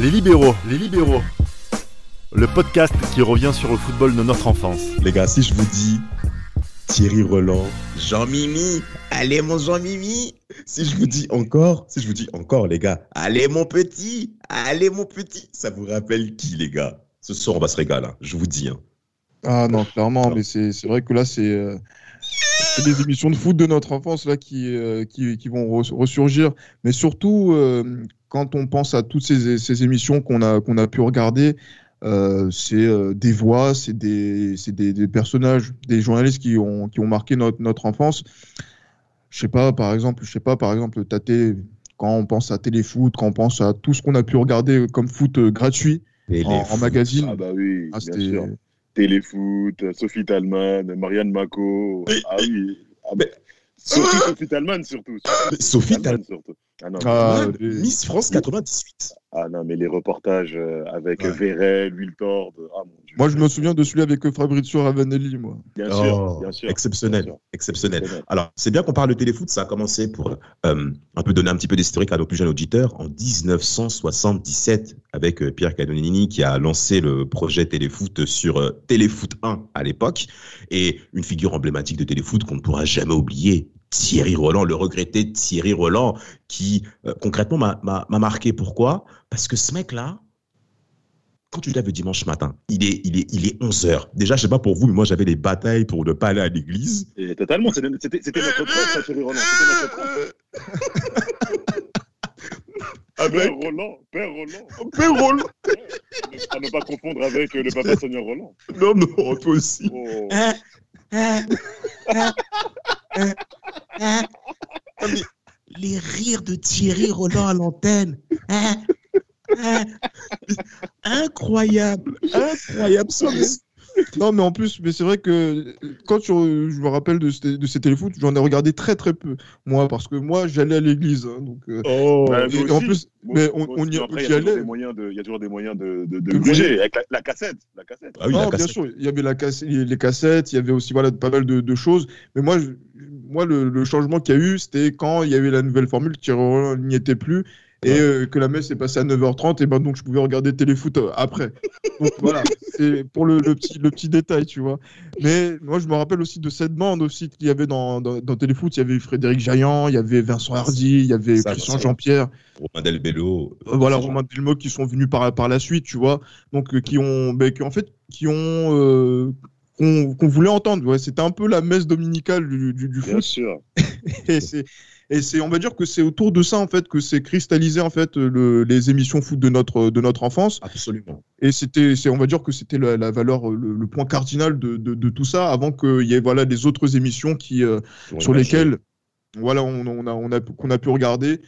Les libéraux, les libéraux. Le podcast qui revient sur le football de notre enfance. Les gars, si je vous dis Thierry Roland, Jean-Mimi, allez mon Jean-Mimi. Si je vous dis encore, si je vous dis encore, les gars, allez mon petit, allez mon petit. Ça vous rappelle qui, les gars? Ce soir, on va se régaler, hein, je vous dis. Hein. Ah non, clairement, mais c'est c'est vrai que là, c'est euh, c'est des émissions de foot de notre enfance là qui, euh, qui, qui vont res- ressurgir. Mais surtout, euh, quand on pense à toutes ces, ces émissions qu'on a, qu'on a pu regarder, euh, c'est euh, des voix, c'est des, c'est des, des personnages, des journalistes qui ont, qui ont marqué notre, notre enfance. Je sais pas, par exemple, je sais pas, par exemple, Tate, quand on pense à téléfoot, quand on pense à tout ce qu'on a pu regarder comme foot gratuit en, en magazine, Ah bah oui, ah, bien sûr. Téléfoot, Sophie Talman, Marianne Mako. Ah oui. Ah, mais- Surtout Sophie Talman, surtout. Sophie Talman, surtout. Ah non, Ah, Ouais, les- Miss France 98. ah non, mais les reportages euh, avec Ouais. Verret, Wiltord. Ah mon Dieu. Moi, je me souviens de celui avec euh, Fabrizio Ravanelli, moi. Bien Oh, sûr, bien sûr. Exceptionnel, Bien sûr. exceptionnel. Exceptionnel. Alors, c'est bien qu'on parle de téléfoot. Ça a commencé pour euh, un peu donner un petit peu d'historique à nos plus jeunes auditeurs en 1977 avec euh, Pierre Canonini qui a lancé le projet téléfoot sur euh, Téléfoot 1 à l'époque et une figure emblématique de téléfoot qu'on ne pourra jamais oublier. Thierry Roland, le regretté Thierry Roland, qui euh, concrètement m'a- m'a m'a marqué. Pourquoi? Parce que ce mec-là, quand tu te lèves le dimanche matin, il est, il est, il est 11 heures. Déjà, je sais pas pour vous, mais moi, j'avais des batailles pour ne pas aller à l'église. Totalement, c'était notre prof, ça, Thierry Roland. C'était notre prof. Ah, Père Roland, Père Roland. Père Roland À ne pas confondre avec le papa Sonia Roland. Non, non, toi aussi. Oh. Les rires de Thierry Roland à l'antenne. Hein Hein Incroyable. Incroyable. Non, mais en plus, mais c'est vrai que quand tu je me rappelle de, ces- de ces téléfoot, j'en ai regardé très très peu, moi, parce que moi, j'allais à l'église. hein, donc, euh, Oh. Ouais, et moi en aussi. plus, Moi mais aussi, on, moi on aussi. y, Après, y y, a toujours allait. des moyens de, il y a toujours des moyens de, de, de De bouger avec la, la cassette. La cassette. Ah oui, Non, la bien cassette. sûr, il y avait la casse- les cassettes, il y avait aussi voilà, pas mal de, de choses. Mais moi, je- moi le, le changement qu'il y a eu, c'était quand il y avait la nouvelle formule, Thierry Roland n'y était plus, et Ouais. euh, que la messe est passée à 9h30, et ben donc je pouvais regarder téléfoot euh, après. Donc voilà, c'est pour le, le petit, le petit détail, tu vois. Mais moi, je me rappelle aussi de cette bande aussi qu'il y avait dans, dans, dans téléfoot. Il y avait Frédéric Jaillant, il y avait Vincent Hardy, il y avait Ça, Christian. Jean-Pierre. Romain Delbello. Euh, voilà Romain Delmo qui sont venus par par la suite tu vois donc qui ont ben, qui en fait qui ont qu'on voulait entendre ouais. c'était un peu la messe dominicale du, du, du Bien foot sûr. et c'est et c'est on va dire que c'est autour de ça en fait que c'est cristallisé en fait le, les émissions foot de notre de notre enfance Absolument. et c'était c'est on va dire que c'était la, la valeur le, le point cardinal de, de, de tout ça avant qu'il y ait voilà des autres émissions qui euh, sur lesquelles voilà on, on a on a qu'on a pu regarder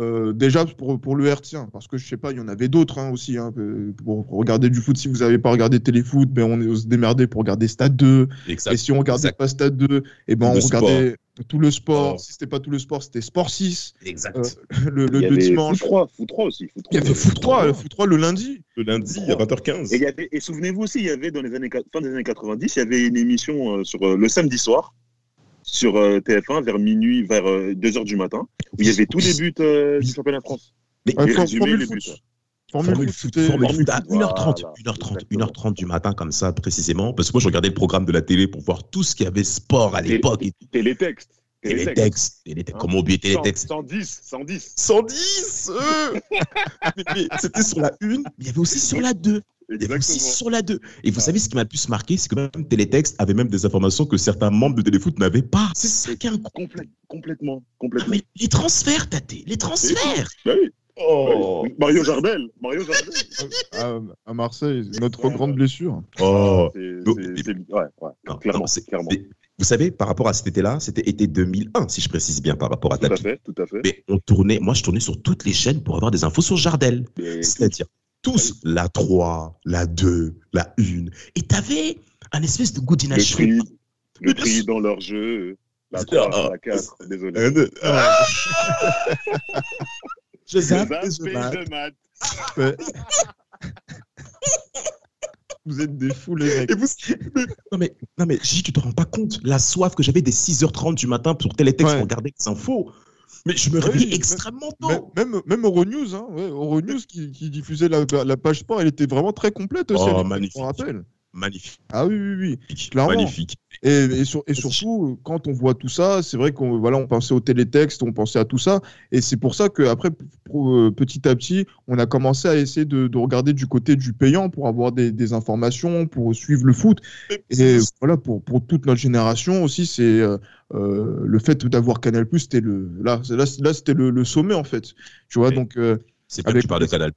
euh, déjà pour, pour le hertzien parce que je sais pas il y en avait d'autres hein, aussi hein, euh, pour, pour regarder du foot si vous n'avez pas regardé téléfoot ben on est se démerder pour regarder Stade 2 Exact. et si on regardait exact. pas Stade 2 et ben Tout on le regardait tout le sport Oh. si c'était pas tout le sport c'était Sport 6 Exact. euh, le, le, il y le avait dimanche Foot 3, Foot 3 aussi. Foot 3. il y avait Foot 3 le Foot 3 le lundi le lundi à 20h15. Et, et souvenez-vous aussi, il y avait dans les années fin des années 90, il y avait une émission euh, sur euh, le samedi soir sur euh, TF1 vers minuit, vers 2h du matin, où il y avait tous les buts euh, du championnat de France. Mais les résumés, les buts. Formule foot, Formule foot à Voilà, 1h30, 1h30, exactement. 1h30 du matin comme ça précisément, parce que moi je regardais le programme de la télé pour voir tout ce qu'il y avait sport à l'époque Télétexte. télétexte, télétexte, Hein. comment oublier télétexte 110, 110. 110 euh Mais- mais C'était sur la une, mais il y avait aussi sur la 2. Il y avait aussi Exactement. sur la 2. Et vous Ah. savez ce qui m'a le plus marqué, c'est que même Télétexte avait même des informations que certains membres de Téléfoot n'avaient pas. C'est ça qui est incroyable. Complète- complètement, Ah, complètement. mais les transferts, Tate, les transferts. Bah oui. Oh, Mario Jardel. Mario Jardel. à, à Marseille notre Ouais. grande blessure oh. C'est- Donc, c'est- Ouais, ouais. Non, Clairement, non, clairement. Vous savez, par rapport à cet été-là, c'était été 2001, si je précise bien, par rapport à Tout à Tapi. fait, tout à fait. Mais on tournait, moi je tournais sur toutes les chaînes pour avoir des infos sur Jardel. C'est-à-dire tous, la 3, la 2, la 1. Et t'avais un espèce de goût d'inachevé. prix, le Mais prix dans leur jeu, la Ah. 3, la 4, désolé. Ah. Je zappe, et je mate. de maths. Ouais. Vous êtes des fous, les mecs. Et vous... non, mais, non, mais J, tu te rends pas compte la soif que j'avais des 6h30 du matin pour Télétexte Ouais. pour regarder les infos. Mais je me réveillais extrêmement tôt. Même, même Euronews, hein, ouais, Euronews qui, qui, diffusait la, la, page sport, elle était vraiment très complète aussi. Oh, magnifique. rappelle. Magnifique. Ah oui, oui, oui. Clairement. Magnifique. Et, et, sur, et, surtout, quand on voit tout ça, c'est vrai qu'on voilà, on pensait au télétexte, on pensait à tout ça. Et c'est pour ça qu'après, petit à petit, on a commencé à essayer de, de regarder du côté du payant pour avoir des, des, informations, pour suivre le foot. Et voilà, pour, pour toute notre génération aussi, c'est euh, le fait d'avoir Canal+, c'était le, là, là, là c'était le, le, sommet, en fait. Tu vois, donc. Euh, c'est pas que tu parles de Canal+.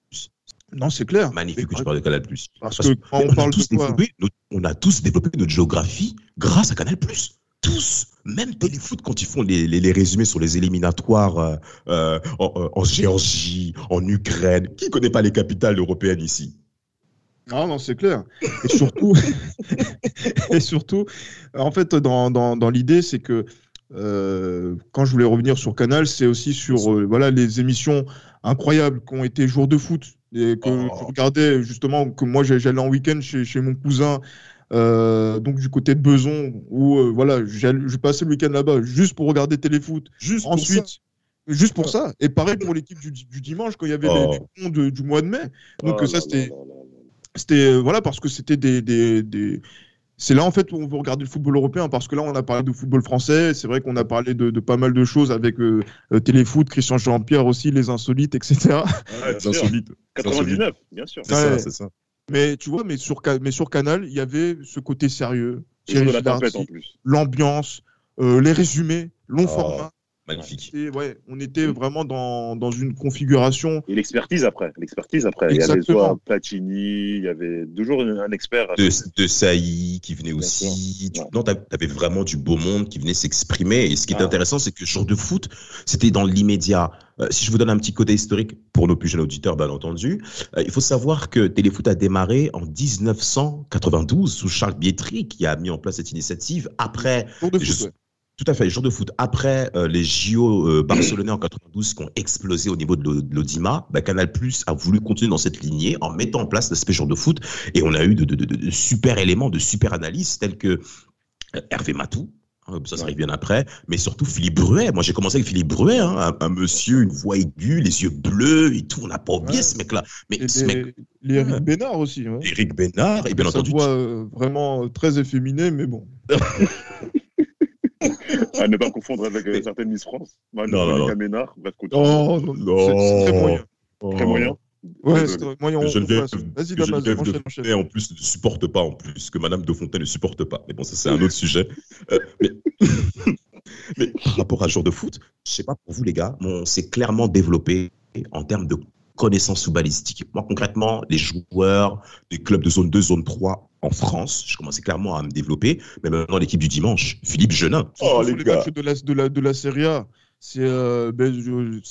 Non, c'est clair. Magnifique que tu parles de Canal+. Parce, Parce que quand on, on, parle de quoi développé notre, on a tous développé notre géographie grâce à Canal+. Tous. Même Téléfoot, quand ils font les, les, les résumés sur les éliminatoires euh, euh, en, en, Géorgie, en Ukraine, qui connaît pas les capitales européennes ici? Non, non, c'est clair. Et surtout, et surtout, en fait, dans, dans, dans l'idée, c'est que euh, quand je voulais revenir sur Canal, c'est aussi sur euh, voilà les émissions incroyables qui ont été jours de foot et que Oh. je regardais justement que moi j'allais en week-end chez, chez mon cousin euh, donc du côté de Beson où euh, voilà je passais le week-end là-bas juste pour regarder téléfoot Juste pour ensuite ça. juste pour ça et pareil pour l'équipe du, du dimanche quand il y avait Oh. les, les ponts de- du mois de mai donc Oh ça c'était c'était euh, voilà parce que c'était des, des, des- c'est là en fait où on veut regarder le football européen parce que là on a parlé de football français c'est vrai qu'on a parlé de, de pas mal de choses avec euh, euh, téléfoot Christian Jean-Pierre aussi les insolites etc Ouais, C'est bien sûr. insolite. C'est insolite. 99, bien sûr. C'est Ouais. ça, c'est ça. Mais tu vois mais sur mais sur Canal il y avait ce côté sérieux. L'ambiance euh, les résumés long Oh. format Magnifique. Et ouais on était vraiment dans, dans une configuration Et l'expertise après. L'expertise après. Il y avait Exactement. soit Platini, il y avait toujours un expert. De, de Saï qui venait aussi. Tu- Ouais. Non, t'a- t'avais vraiment du beau monde qui venait s'exprimer. Et ce qui est Ah. intéressant, c'est que jour de foot, c'était dans l'immédiat. Euh, si je vous donne un petit côté historique pour nos plus jeunes auditeurs, bien entendu, euh, il faut savoir que Téléfoot a démarré en 1992 sous Charles Bietri qui a mis en place cette initiative après Tour de Je- foot, ouais. Tout à fait, les jours de foot. Après euh, les JO euh, barcelonais en 92 qui ont explosé au niveau de l'O- de l'Audima, bah, Canal Plus a voulu continuer dans cette lignée en mettant en place l'aspect jour de foot. Et on a eu de, de- de- de super éléments, de super analyses tels que euh, Hervé Matou. hein, Ça, ça arrive bien après, mais surtout Philippe Bruet. Moi, j'ai commencé avec Philippe Bruet, hein, un, un monsieur, une voix aiguë, les yeux bleus et tout. On n'a pas oublié Ouais. ce mec-là. Mais Et ce mec, les, les Eric Bénard aussi ouais. Eric Bénard, et bien sa entendu, voix euh, vraiment très efféminée mais bon À ne pas confondre avec euh, certaines Miss France. Manu- Non, non, Monica non. Ménard, bref. Oh, non, c'est- c'est très moyen. Très moyen. Ouais, c'est très moyen. Geneviève. Vas-y, Damas, enchaîne, en plus ne supporte pas en plus que Madame de Fontaine ne supporte pas. Mais bon, ça c'est un autre sujet. Euh, mais... mais par rapport à genre de foot, je sais pas pour vous les gars, mais on s'est clairement développé en termes de connaissances footballistiques. Moi concrètement, les joueurs des clubs de zone 2, zone 3 en France, je commençais clairement à me développer. Mais maintenant l'équipe du dimanche, Philippe Genin. Sur les matchs de la, de la, de la Serie A. C'est euh, ben,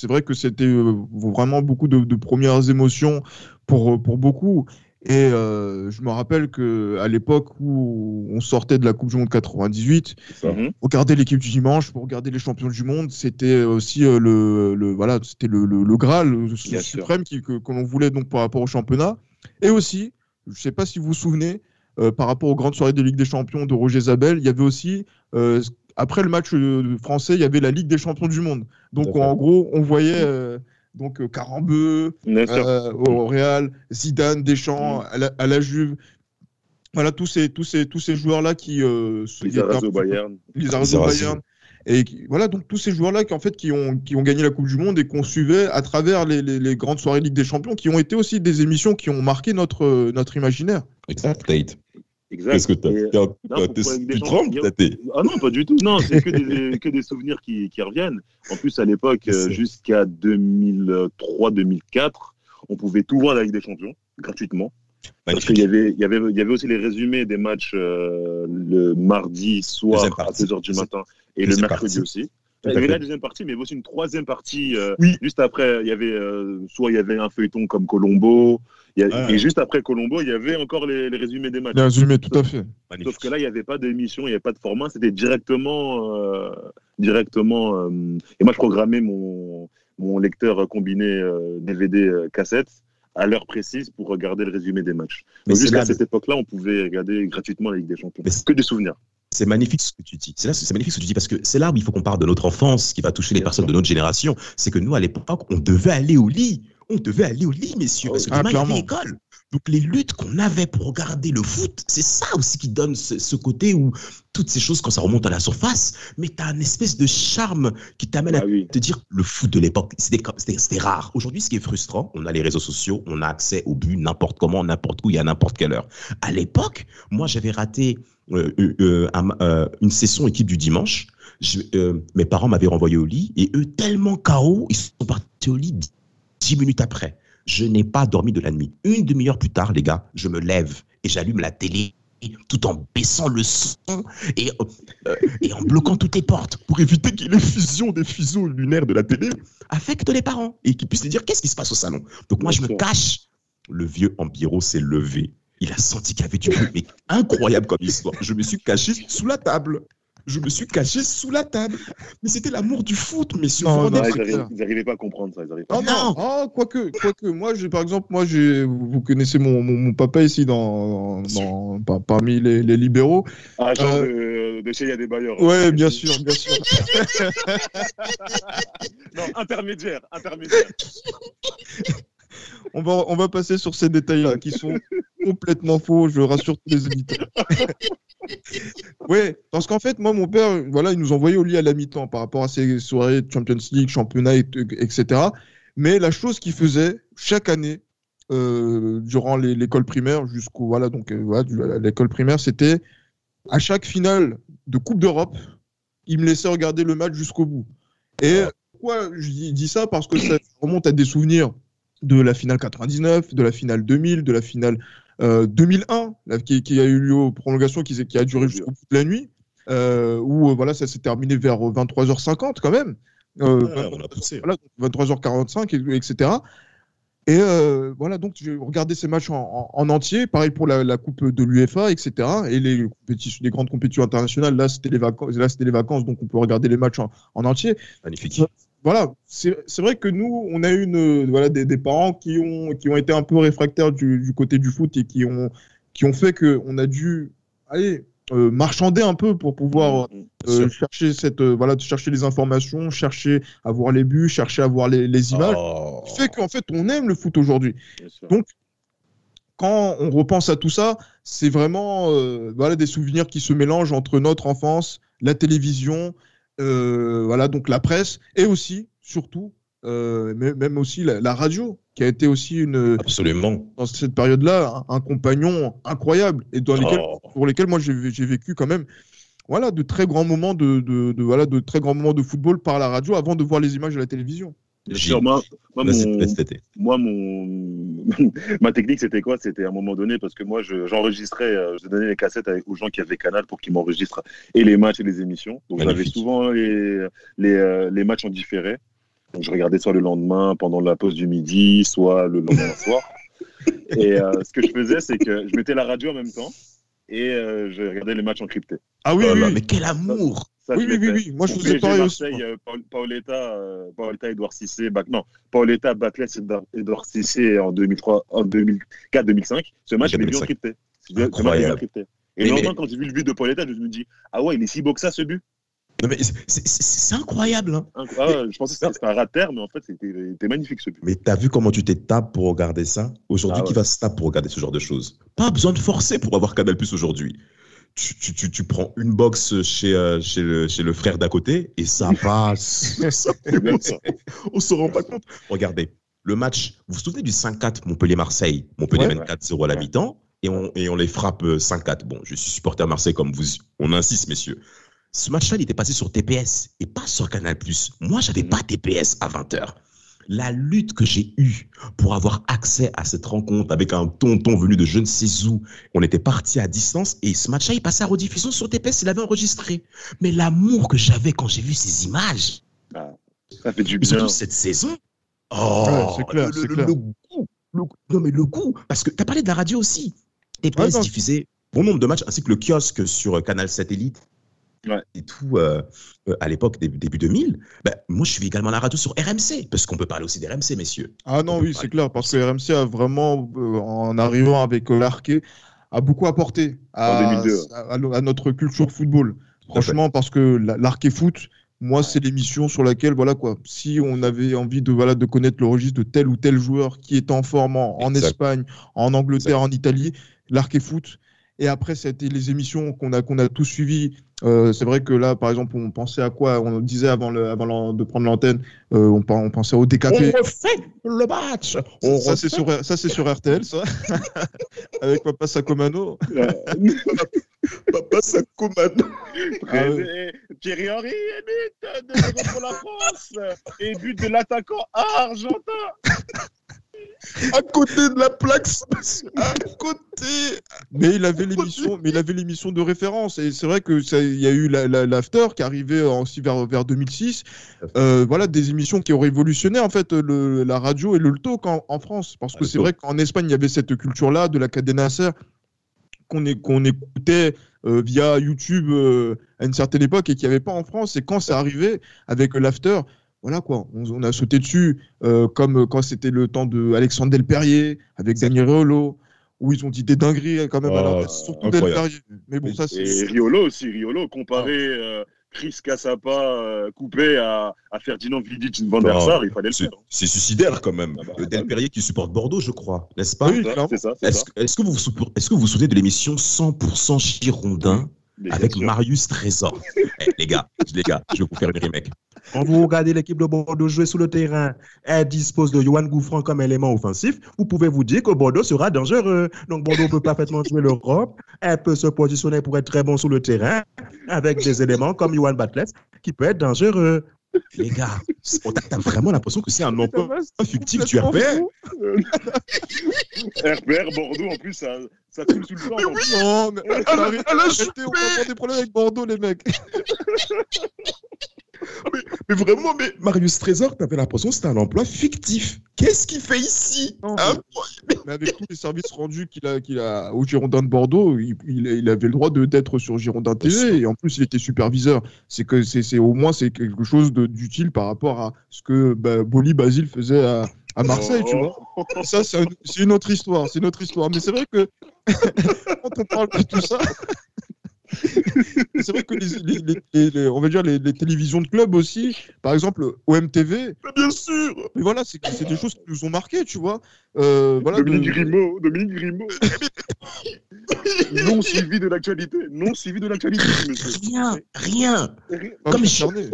vrai que c'était euh, vraiment beaucoup de, de premières émotions pour, pour beaucoup. Et euh, je me rappelle que à l'époque où on sortait de la Coupe du Monde 98, Mhm. regarder l'équipe du dimanche pour regarder les champions du monde, c'était aussi euh, le, le voilà, c'était le, le, le Graal le suprême qui, que, que l'on voulait donc par rapport au championnat. Et aussi, je sais pas si vous vous souvenez, euh, par rapport aux grandes soirées de Ligue des Champions de Roger Zabel, il y avait aussi euh, après le match euh, français, il y avait la Ligue des Champions du monde. Donc en gros, on voyait euh, donc euh, Carambeu, euh, au Real, Zidane, Deschamps, Mm. à, la, à la Juve. Voilà tous ces tous ces tous ces joueurs là qui euh, se- Les. Bayern. Et voilà, donc tous ces joueurs-là qui, en fait, qui ont, qui ont gagné la Coupe du Monde et qu'on suivait à travers les, les- les grandes soirées Ligue des Champions, qui ont été aussi des émissions qui ont marqué notre, euh, notre imaginaire. Exact, Tate. Exact. Qu'est-ce que Tu Champions, trembles, il y a- Tate Ah non, pas du tout. Non, c'est que des, que des souvenirs qui, qui reviennent. En plus, à l'époque, euh, jusqu'à 2003-2004, on pouvait tout voir à la Ligue des Champions, gratuitement. Parce qu'il y avait, il y, avait, il y avait aussi les résumés des matchs euh, le mardi soir à partie. 2h du matin et le mercredi partie. aussi. Il y avait la deuxième partie, mais il y avait aussi une troisième partie. euh, Oui. Juste après, il y avait euh, soit il y avait un feuilleton comme Colombo, il y a- Ah. et juste après Colombo, il y avait encore les, les résumés des matchs. Les résumés, tout à fait. Sauf Magnifique. que là, il n'y avait pas d'émission, il n'y avait pas de format, c'était directement. euh, directement euh, et moi, je programmais mon, mon lecteur combiné euh, DVD euh, cassette à l'heure précise pour regarder le résumé des matchs. Mais jusqu'à là, cette époque-là, on pouvait regarder gratuitement la Ligue des Champions. Mais Que des souvenirs. C'est magnifique ce que tu dis. C'est là, c'est magnifique ce que tu dis parce que c'est là où il faut qu'on parle de notre enfance, qui va toucher les personnes de notre génération. C'est que nous, à l'époque, on devait aller au lit. On devait aller au lit, messieurs, parce que Ah, demain, il y avait clairement. Donc les luttes qu'on avait pour regarder le foot, c'est ça aussi qui donne ce, ce côté où toutes ces choses, quand ça remonte à la surface, mais tu as un espèce de charme qui t'amène à Ah oui. te dire le foot de l'époque, c'était rare. Aujourd'hui, ce qui est frustrant, on a les réseaux sociaux, on a accès au but n'importe comment, n'importe où et à n'importe quelle heure. À l'époque, moi, j'avais raté euh, euh, euh, un- une session équipe du dimanche. Je- mes parents m'avaient renvoyé au lit et eux, tellement KO, ils sont partis au lit dix minutes après. Je n'ai pas dormi de la nuit. Une demi-heure plus tard, les gars, je me lève et j'allume la télé tout en baissant le son et, euh, et en bloquant toutes les portes pour éviter ait l'effusion des fuseaux lunaires de la télé affecte les parents et qu'ils puissent se dire qu'est-ce qui se passe au salon? Donc moi, je me cache. Le vieux Ambiro s'est levé. Il a senti qu'il y avait du bruit, mais incroyable comme histoire. Je me suis caché sous la table. Je me suis caché sous la table. Mais c'était l'amour du foot, messieurs. Non, non, Ah, ils n'arrivaient pas à comprendre ça. Ils pas. Oh non, Non. oh, quoique, quoique, moi, j'ai, par exemple, moi, j'ai, vous connaissez mon, mon, mon papa ici dans, dans, par- parmi les, les libéraux. Ah, genre Euh, de, de chez il y a des bailleurs. Ouais, bien sûr, bien sûr. Non, intermédiaire, intermédiaire. On va, on va passer sur ces détails-là qui sont complètement faux, je rassure tous les éditeurs. ouais, parce qu'en fait, moi, mon père, voilà, il nous envoyait au lit à la mi-temps par rapport à ces soirées de Champions League, championnat, et- etc. Mais la chose qu'il faisait chaque année, euh, durant l'école primaire, jusqu'au, voilà, donc, euh, voilà, l'école primaire, c'était à chaque finale de Coupe d'Europe, il me laissait regarder le match jusqu'au bout. Et pourquoi je dis ça? Parce que ça remonte à des souvenirs de la finale 99, de la finale 2000, de la finale euh, 2001, là, qui, qui a eu lieu aux prolongations, qui, qui a duré jusqu'au bout de la nuit, euh, où euh, voilà, ça s'est terminé vers 23h50 quand même. Euh, a poussé. voilà, donc 23h45, et- etc. Et euh, voilà, donc j'ai regardé ces matchs en, en- en entier. Pareil pour la, la Coupe de l'UEFA, etc. Et les, grandes compétitions internationales, là, c'était les, vacances, là, c'était les vacances, donc on peut regarder les matchs en, en entier Magnifique. Voilà, c'est vrai que nous, on a eu une, euh, voilà, des, des parents qui ont, qui ont été un peu réfractaires du, du côté du foot et qui ont, qui ont fait qu'on a dû aller euh, marchander un peu pour pouvoir Mm, mm. euh, chercher, cette, euh, voilà, chercher les informations, chercher à voir les buts, chercher à voir les, les images. Oh. Ce qui fait qu'en fait, on aime le foot aujourd'hui. Donc, quand on repense à tout ça, c'est vraiment voilà, des souvenirs qui se mélangent entre notre enfance, la télévision, voilà, donc la presse, et aussi, surtout, euh, même aussi la, la radio, qui a été aussi une, Absolument. dans cette période-là un, un compagnon incroyable, et dans lesquels, Oh. pour lesquels moi j'ai j'ai vécu quand même voilà, de très grands moments de, de, de- voilà, de très grands moments de football par la radio avant de voir les images de la télévision. Sûr, moi, mon- moi, ma technique, c'était quoi? C'était à un moment donné, parce que moi, je- j'enregistrais, euh, je donnais les cassettes avec- aux gens qui avaient Canal pour qu'ils m'enregistrent et les matchs et les émissions. Donc, j'avais souvent les, les, euh, les matchs en différé. Donc, je regardais soit le lendemain pendant la pause du midi, soit le lendemain soir. Et euh, ce que je faisais, c'est que je mettais la radio en même temps et euh, je regardais les matchs encryptés. Ah oui, oui. mais quel amour Ça, Oui, oui, oui. Moi, je faisais PSG, pareil aussi. Euh, Paoletta, euh, Paoletta, Edouard Cissé, non, Paoletta, Batles, Edouard- Edouard Cissé en 2003, en 2004-2005. Ce match, je l'ai vu 2005. encrypté. Ce match, je l'ai vu Incroyable. Et le lendemain, quand j'ai vu le but de Paoletta, je me dis, ah ouais, il est si beau que ça, ce but. Non, mais c'est- incroyable. Hein. Ah, je pensais que c'était- un rat de terre, mais en fait, c'était magnifique ce but. Mais t'as vu comment tu t'es tapé pour regarder ça? Aujourd'hui, Ah ouais. qui va se taper pour regarder ce genre de choses? Pas besoin de forcer pour avoir Canal Plus aujourd'hui. Tu, tu, tu, tu prends une box chez, euh, chez, le, chez le frère d'à côté et ça passe. On se rend pas compte. Regardez, le match, vous vous souvenez du 5-4 Montpellier-Marseille? Montpellier Ouais. 24-0 à la mi-temps et on, et on les frappe euh, 5-4. Bon, je suis supporter à Marseille comme vous, on insiste, messieurs. Ce match-là, il était passé sur TPS et pas sur Canal+. Moi, j'avais Mhm. pas TPS à 20h. La lutte que j'ai eue pour avoir accès à cette rencontre avec un tonton venu de je ne sais où, on était parti à distance et ce match-là, il passait à rediffusion sur TPS, il avait enregistré. Mais l'amour que j'avais quand j'ai vu ces images, Ça fait du bien. surtout cette saison. Oh, Ouais, c'est clair, le, c'est le- clair. le goût. le- non, mais le goût. Parce que tu as parlé de la radio aussi. TPS Ouais, diffusait bon nombre de matchs, ainsi que le kiosque sur Canal Satellite. Ouais. Et tout, euh, euh, à l'époque, début, début 2000. Ben, moi, je suis également à la radio sur RMC, parce qu'on peut parler aussi d'RMC, messieurs. Ah non, On oui, c'est clair, parce que RMC a vraiment, euh, en arrivant avec l'Arquet, a beaucoup apporté à, à, notre culture football. Franchement, parce que l'arc et foot, moi, c'est l'émission sur laquelle, voilà quoi, si on avait envie de, voilà, de connaître le registre de tel ou tel joueur qui est en forme en, Espagne, en Angleterre, en Italie, l'arc et foot. Et après, c'était les émissions qu'on a, qu'on a tous suivies euh, c'est vrai que là, par exemple, on pensait à quoi? On disait avant, le, avant de prendre l'antenne, euh, on, on, pensait au DKP. On refait le match Ça, c'est sur, ça, sur RTL, ça. Avec Papa Sakomano. Papa Sakomano. Ah, Thierry Henry, but de la France. Et but de l'attaquant argentin à côté de la plaque à côté. Mais il avait l'émission, mais il avait l'émission de référence et c'est vrai que il y a eu l'after qui arrivait aussi vers vers 2006. Euh, voilà des émissions qui ont révolutionné en fait le, la radio et le talk en, en France parce que c'est vrai qu'en Espagne il y avait cette culture là de la cadena qu'on qu'on écoutait euh, via YouTube euh, à une certaine époque et qu'il n'y avait pas en France. Et quand c'est arrivé avec l'after, voilà quoi, on, a sauté dessus, euh, comme quand c'était le temps de Alexandre Delperrier avec Daniel Riolo, où ils ont dit des dingueries quand même. alors, surtout Delperrier. Mais bon, ça c'est. Et Riolo aussi, Riolo, comparé euh, Chris Cassapa euh, coupé à, à, Ferdinand Vidic Van der Sar, il fallait le faire. C'est suicidaire quand même. Ah bah, Delperrier qui supporte Bordeaux, je crois, n'est-ce pas? Oui, c'est ça. Est-ce que, vous, est que vous vous souvenez de l'émission 100% Girondin avec Marius Trésor eh, Les gars, les gars, je vais vous faire une remake. Quand vous regardez l'équipe de Bordeaux jouer sur le terrain, elle dispose de Johan Gouffran comme élément offensif, vous pouvez vous dire que Bordeaux sera dangereux. Donc Bordeaux peut parfaitement jouer l'Europe, elle peut se positionner pour être très bon sur le terrain avec des éléments comme Johan Batles qui peut être dangereux. Les gars, t'as vraiment l'impression que c'est un emploi fictif du RPR. RPR, Bordeaux, en plus, ça, ça coule sous le oui non, mais, elle, elle, elle, on a des problèmes avec Bordeaux, les mecs. mais, vraiment, mais Marius Trésor, t'avais l'impression que c'était un emploi fictif. Qu'est-ce qu'il fait ici? Hein? mais, avec tous les services rendus qu'il a, qu'il a au Girondin de Bordeaux, il, il, avait le droit d'être sur Girondin TV et en plus il était superviseur. C'est que c'est au moins c'est quelque chose d'utile par rapport à ce que bah, Boli Basile faisait à, à Marseille, tu vois. Ça, c'est une autre histoire, c'est une autre histoire. Mais c'est vrai que quand on parle de tout ça, c'est vrai que les, on va dire les, télévisions de club aussi, par exemple OMTV. bien sûr. Mais voilà, c'est des choses qui nous ont marqué, tu vois. Euh, voilà, Dominique Grimaud, Dominique Grimaud. non suivi de l'actualité, non suivi de l'actualité. Rien, rien. comme concerné.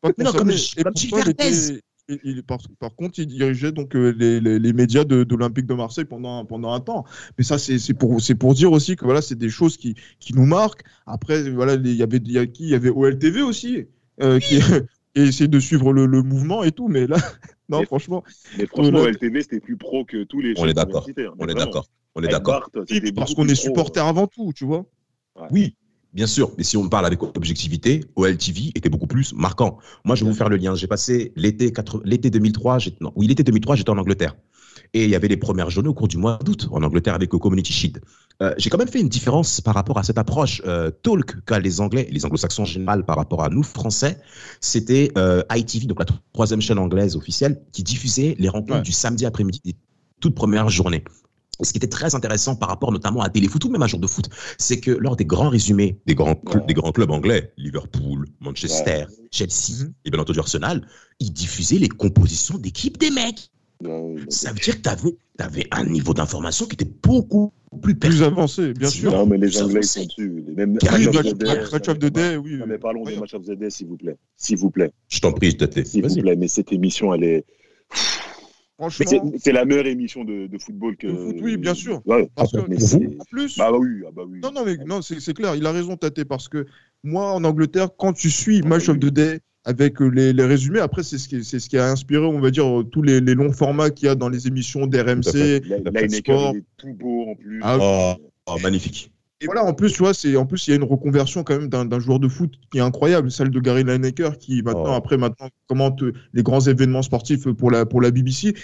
Pas non, comme, comme il, par, par, contre, il dirigeait donc euh, les, les, les, médias de, de l'Olympique de Marseille pendant, pendant un temps. Mais ça, c'est pour, pour dire aussi que voilà, c'est des choses qui, qui nous marquent. Après, voilà, il y avait il y a qui? Il y avait OLTV aussi, euh, qui, qui essayé de suivre le, le, mouvement et tout. Mais là, non, mais, franchement. Mais franchement, euh, OLTV, c'était plus pro que tous les. On est d'accord. On est d'accord. On est d'accord. Parce qu'on est supporter avant tout, tu vois. Ouais. Oui, Bien sûr, mais si on parle avec objectivité, OLTV était beaucoup plus marquant. Moi, je vais vous faire le lien. J'ai passé l'été l'été 2003, non, oui, l'été 2003, j'étais en Angleterre. Et il y avait les premières journées au cours du mois d'août en Angleterre avec le Community Shield. Euh, j'ai quand même fait une différence par rapport à cette approche euh, talk qu'a les Anglais, les Anglo-Saxons en général par rapport à nous Français. C'était euh, ITV, donc la troisième chaîne anglaise officielle, qui diffusait les rencontres ouais. du samedi après-midi, toute première journée ce qui était très intéressant par rapport notamment à Téléfoot ou même à jour de foot, c'est que lors des grands résumés des grands, ouais. des grands clubs anglais, Liverpool, Manchester, ouais. Chelsea mm-hmm. et bien entendu Arsenal, ils diffusaient les compositions d'équipe des mecs. Non, ça veut dire que tu avais, avais, un niveau d'information qui était beaucoup plus, plus avancé, bien sûr. Non, mais les Anglais ils sont dessus. Les mêmes match of the day, oui. Non, mais parlons des match of the day, s'il vous plaît. S'il vous plaît. Je t'en prie, je t'attends. S'il vous plaît, mais cette émission, elle est. C'est la meilleure émission de, de football que. Foot, oui, bien sûr. Ouais, parce que, en plus. Bah, bah, oui, ah bah oui. Non, non, mais non, c'est clair. Il a raison, Tate, parce que moi, en Angleterre, quand tu suis Match of the Day avec les, les résumés, après, c'est ce, qui, ce qui a inspiré, on va dire, tous les, les longs formats qu'il y a dans les émissions d'RMC. Sport. est tout beau en plus. Ah, oh, oh, magnifique. Et voilà, en plus, tu vois, c'est en plus il y a une reconversion quand même d'un joueur de foot qui est incroyable, celle de Gary Lineker qui maintenant oh. après maintenant commente les grands événements sportifs pour la pour la BBC.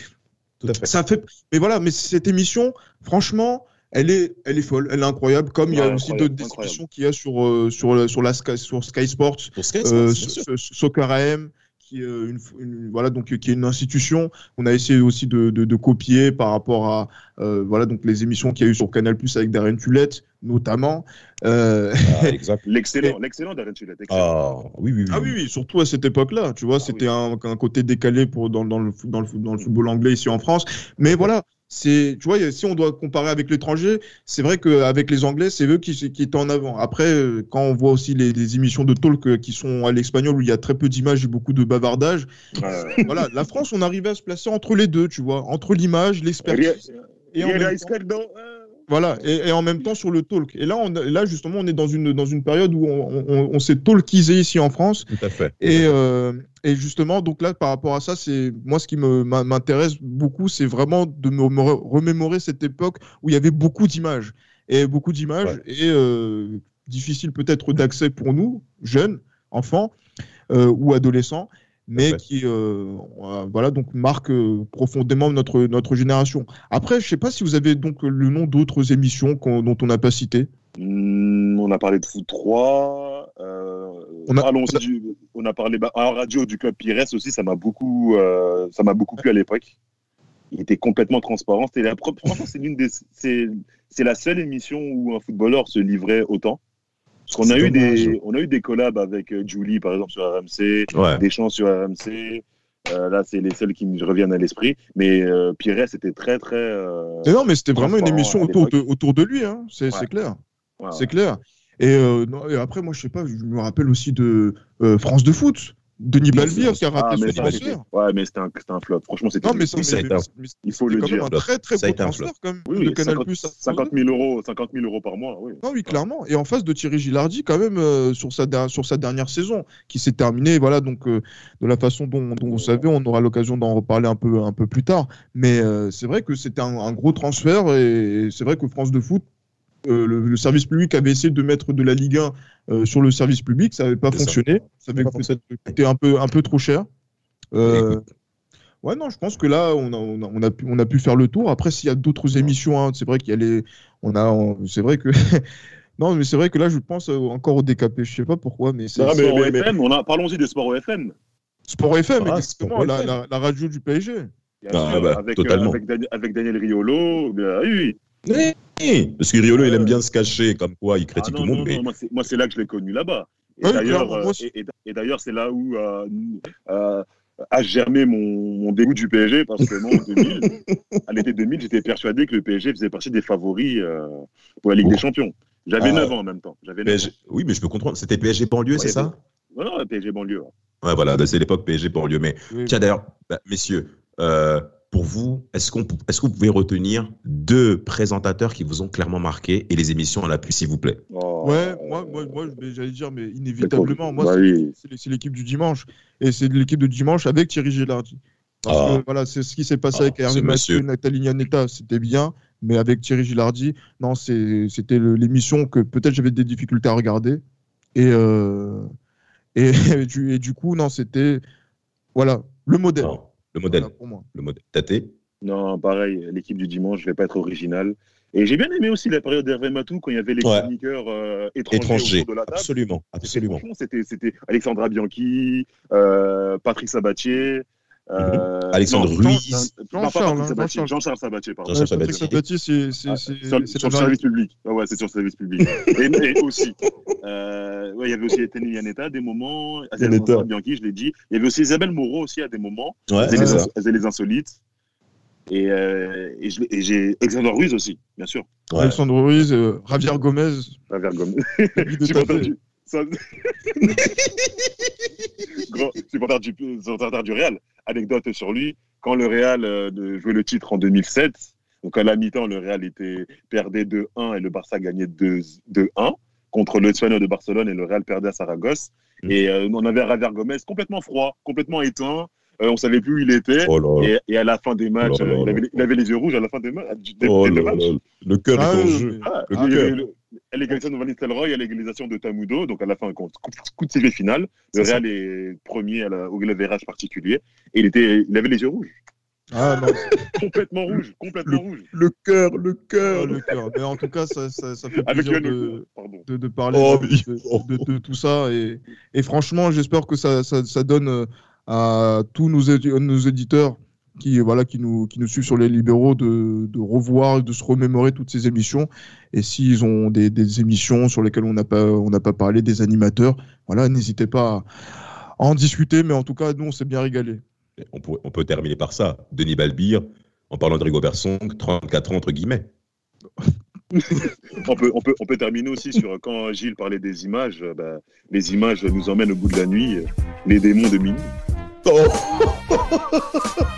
Tout à fait. Ça fait, mais voilà, mais cette émission, franchement, elle est, elle est folle, elle est incroyable. Comme ouais, il y a aussi d'autres émissions qu'il y a sur, euh, sur, sur, la Sky, sur Sky Sports, sur Sky Sports euh, Soccer AM, qui est une, une- voilà donc qui est une institution. On a essayé aussi de, de, de copier par rapport à euh, voilà donc les émissions qu'il y a eu sur Canal Plus avec Darren Tulette notamment. Euh, Ah. L'excellent, l'excellent Darren Tulette. excellent. Ah, oui, oui, oui. ah oui, oui, surtout à cette époque-là, tu vois, Ah c'était un, un côté décalé pour dans, dans le dans le dans le football anglais ici en France. Mais voilà, c'est tu vois, si on doit comparer avec l'étranger, c'est vrai qu'avec les Anglais, c'est eux qui, qui étaient en avant. Après, euh, quand on voit aussi les, les émissions de talk euh, qui sont à l'espagnol où il y a très peu d'images et beaucoup de bavardage, Ouais. voilà, la France, on arrivait à se placer entre les deux, tu vois, entre l'image, l'expertise. Et en Voilà, et, et en même temps sur le talk. Et là, on, là justement, on est dans une, dans une période où on, on, on s'est talkisé ici en France. Tout à fait. Et, euh, et justement, donc là, par rapport à ça, c'est moi ce qui m'intéresse beaucoup, c'est vraiment de me me remémorer cette époque où il y avait beaucoup d'images et beaucoup d'images et euh, difficile peut-être d'accès pour nous, jeunes, enfants euh, ou adolescents, mais qui euh, euh, voilà donc marque euh, profondément notre notre génération. Après, je sais pas si vous avez donc le nom d'autres émissions dont on n'a pas cité. Hmm, on a parlé de foot 3. euh, On a- parlons aussi du- on a parlé bah, en radio du club Pires aussi. Ça m'a beaucoup, euh, ça m'a beaucoup plu à l'époque. Il était complètement transparent. C'était la propre. Franchement, c'est l'une des, c'est, c'est la seule émission où un footballeur se livrait autant. Parce qu'on a eu des, on a eu des collabs avec euh, Julie par exemple sur RMC, Ouais. des chants sur RMC. Euh, là, c'est les seuls qui me reviennent à l'esprit. Mais euh, Pires était très très. euh, non, mais c'était vraiment une émission autour de, autour de lui, hein. c'est Ouais. clair. C'est clair. Et, non, et après, moi, je sais pas, je me rappelle aussi de France de foot, Denis Balbir qui a Ah, raté mais son ouais, mais c'était un, un flop. Franchement, c'était Non, mais, ça, mais il faut le quand même dire. un très très beau transfert quand même Oui, de oui, Canal 50, Plus. 50 000 euros, 50 000 euros par mois, oui. Non, oui, clairement. Et en face de Thierry Gilardi, quand même, euh, sur, sa, sur sa dernière saison, qui s'est terminée, voilà, donc, euh, de la façon dont, dont vous savez, on aura l'occasion d'en reparler un peu, un peu plus tard. Mais euh, c'est vrai que c'était un, un gros transfert et c'est vrai que France de Foot, euh, le, le service public avait essayé de mettre de la Ligue 1 euh, sur le service public, ça n'avait pas fonctionné. Ça avait coûté un peu, un peu trop cher. Euh, Ouais, non, je pense que là, on a, on a, on a, pu, on a pu faire le tour. Après, s'il y a d'autres émissions, hein, c'est vrai qu'il y a les. On a, on- c'est vrai que. non, mais c'est vrai que là, je pense encore au DKP. Je sais pas pourquoi, mais c'est Ah, c'est- Sport FM, on a, parlons-y de Sport FM. Sport FM, Ah, exactement, Sport la, FM. la, la radio du PSG. Bien Ah, sûr, bah, avec, euh, totalement. avec, Dani- avec Daniel Riolo. oui, oui. Parce que Riolo, il aime bien se cacher, comme quoi il critique Ah, tout le monde. non, mais non, moi, c'est- là que je l'ai connu là-bas. Et Oui, d'ailleurs, clairement, moi euh, et, et- d'ailleurs, c'est là où euh, euh, a germé mon, mon dégoût du PSG parce que moi, en 2000, à l'été 2000, j'étais persuadé que le PSG faisait partie des favoris euh, pour la Ligue Oh. des Champions. J'avais Ah. 9 ans en même temps. J'avais 9 PSG Oui, mais je peux comprendre. C'était PSG banlieue, Ouais, c'est ça. Non, non, PSG banlieue. hein. Ouais, voilà, c'est l'époque PSG banlieue. Mais Oui. tiens, d'ailleurs, bah, messieurs, euh, pour vous, est-ce qu'on est-ce que vous pouvez retenir deux présentateurs qui vous ont clairement marqué et les émissions à l'appui, s'il vous plaît? Oh, Ouais, moi, moi, moi, j'allais dire, mais inévitablement, moi, bah c'est- oui. c'est c'est l'équipe du dimanche. Et c'est l'équipe de dimanche avec Thierry Gilardi. Parce Ah. que voilà, c'est ce qui s'est passé Ah, avec Hervé Mathieu. Nathalie Nianetta, c'était bien. Mais avec Thierry Gilardi, non, c'est- c'était le- l'émission que peut-être j'avais des difficultés à regarder. Et, euh, et, et du, et du coup, non, c'était voilà, le modèle. Non, Le modèle. Voilà, pour moi. Le modèle. Taté Non, pareil, l'équipe du dimanche, je vais pas être original. Et j'ai bien aimé aussi la période d'Hervé Matou quand il y avait les Ouais. chroniqueurs euh, étrangers, Étranger. autour de la table. Absolument. Absolument. C'était, c'était Alexandra Bianchi, euh, Patrick Sabatier. Euh, Alexandre non, Ruiz. non, Jean-Charles, Sabatier, Jean-Charles. Jean-Charles Sabatier, pardon. Jean-Charles Sabatier. C'est sur, le service public. Ah ouais, c'est sur le service public. et, et aussi, euh, ouais, il y avait aussi Eteni Yaneta à des moments, Yaneta. Bianchi, je l'ai dit. Il y avait aussi Isabelle Moreau aussi à des moments. Ouais, Elle faisait c'est les, ins- insolites. Et, euh, et, j'ai Alexandre Ruiz aussi, bien sûr. Ouais. Alexandre Ruiz, euh, Javier Gomez, La Vergomme. Guy de supporter Tapé. du, ça- Grand supporter du, supporter du Real. Anecdote sur lui, quand le Real euh, jouait le titre en 2007, donc à la mi-temps, le Real était, perdait 2-1 et le Barça gagnait 2 2-1 contre le Espagnol de Barcelone et le Real perdait à Saragosse. Mm. Et euh, on avait Javier Gomez complètement froid, complètement éteint. Euh, on savait plus où il était. Oh là là. Et, et à la fin des matchs, Oh là là euh, il, avait, là. il avait les yeux rouges à la fin des, ma- du- des- Oh des matchs. Le cœur Ah est en jeu. Ah, Le ah, cœur. le- l'égalisation de Van Nistelrooy et l'égalisation de Tamudo, donc à la fin, coup, coup de sifflet final. Le ça. Real est premier à la- au leverage particulier. Et il, était, il avait les yeux rouges. Ah non, Complètement rouge, complètement rouge. le cœur, le cœur, le cœur. Mais en tout cas, ça, ça, ça fait Avec plaisir le de, de, de parler Oh, de, mais- de- de- de tout ça. Et, et franchement, j'espère que ça, ça, ça donne euh, à tous nos, nos éditeurs qui, voilà, qui, nous, qui nous suivent sur les libéraux de, de revoir, de se remémorer toutes ces émissions. Et s'ils ont des, des, émissions sur lesquelles on n'a pas, on pas parlé, des animateurs, voilà, n'hésitez pas à en discuter. Mais en tout cas, nous, on s'est bien régalé. On peut, on peut terminer par ça. Denis Balbire, en parlant de Rigobert Song, 34 ans entre guillemets. on, peut, on, peut, on peut terminer aussi sur quand Gilles parlait des images. Bah, les images nous emmènent au bout de la nuit. Les démons de minuit. Oh